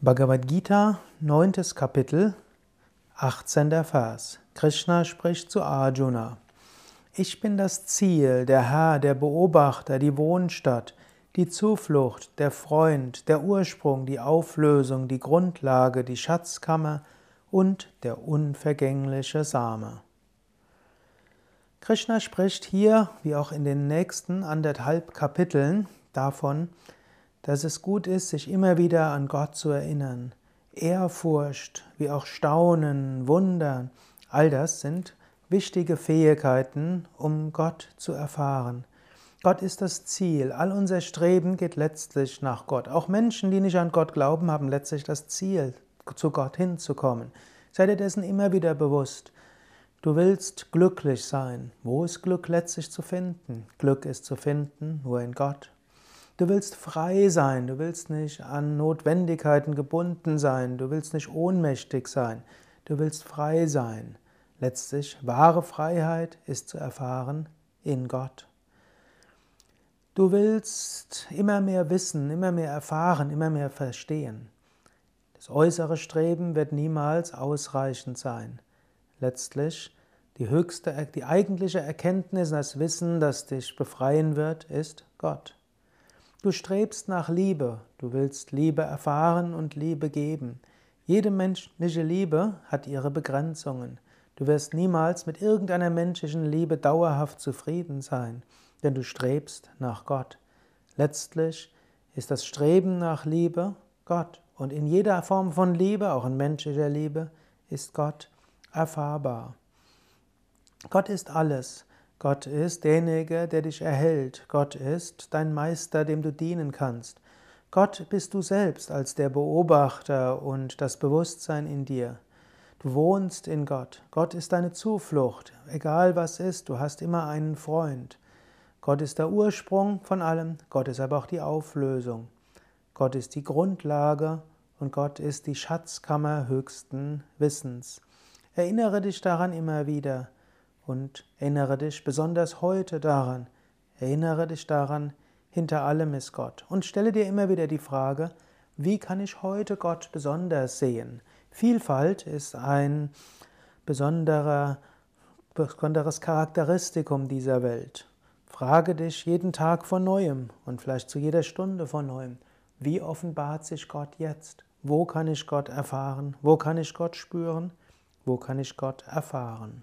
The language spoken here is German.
Bhagavad Gita, 9. Kapitel, 18. Vers. Krishna spricht zu Arjuna. Ich bin das Ziel, der Herr, der Beobachter, die Wohnstatt, die Zuflucht, der Freund, der Ursprung, die Auflösung, die Grundlage, die Schatzkammer und der unvergängliche Same. Krishna spricht hier, wie auch in den nächsten anderthalb Kapiteln, davon, dass es gut ist, sich immer wieder an Gott zu erinnern. Ehrfurcht, wie auch Staunen, Wunder, all das sind wichtige Fähigkeiten, um Gott zu erfahren. Gott ist das Ziel. All unser Streben geht letztlich nach Gott. Auch Menschen, die nicht an Gott glauben, haben letztlich das Ziel, zu Gott hinzukommen. Sei dir dessen immer wieder bewusst. Du willst glücklich sein. Wo ist Glück letztlich zu finden? Glück ist zu finden nur in Gott. Du willst frei sein, du willst nicht an Notwendigkeiten gebunden sein, du willst nicht ohnmächtig sein, du willst frei sein. Letztlich, wahre Freiheit ist zu erfahren in Gott. Du willst immer mehr wissen, immer mehr erfahren, immer mehr verstehen. Das äußere Streben wird niemals ausreichend sein. Letztlich, die höchste, die eigentliche Erkenntnis, das Wissen, das dich befreien wird, ist Gott. Du strebst nach Liebe, du willst Liebe erfahren und Liebe geben. Jede menschliche Liebe hat ihre Begrenzungen. Du wirst niemals mit irgendeiner menschlichen Liebe dauerhaft zufrieden sein, denn du strebst nach Gott. Letztlich ist das Streben nach Liebe Gott. Und in jeder Form von Liebe, auch in menschlicher Liebe, ist Gott erfahrbar. Gott ist alles. Gott ist derjenige, der dich erhält. Gott ist dein Meister, dem du dienen kannst. Gott bist du selbst als der Beobachter und das Bewusstsein in dir. Du wohnst in Gott. Gott ist deine Zuflucht. Egal was ist, du hast immer einen Freund. Gott ist der Ursprung von allem, Gott ist aber auch die Auflösung. Gott ist die Grundlage und Gott ist die Schatzkammer höchsten Wissens. Erinnere dich daran immer wieder. Und erinnere dich besonders heute daran, erinnere dich daran, hinter allem ist Gott. Und stelle dir immer wieder die Frage, wie kann ich heute Gott besonders sehen? Vielfalt ist ein besonderer, besonderes Charakteristikum dieser Welt. Frage dich jeden Tag von neuem und vielleicht zu jeder Stunde von neuem, wie offenbart sich Gott jetzt? Wo kann ich Gott erfahren? Wo kann ich Gott spüren? Wo kann ich Gott erfahren?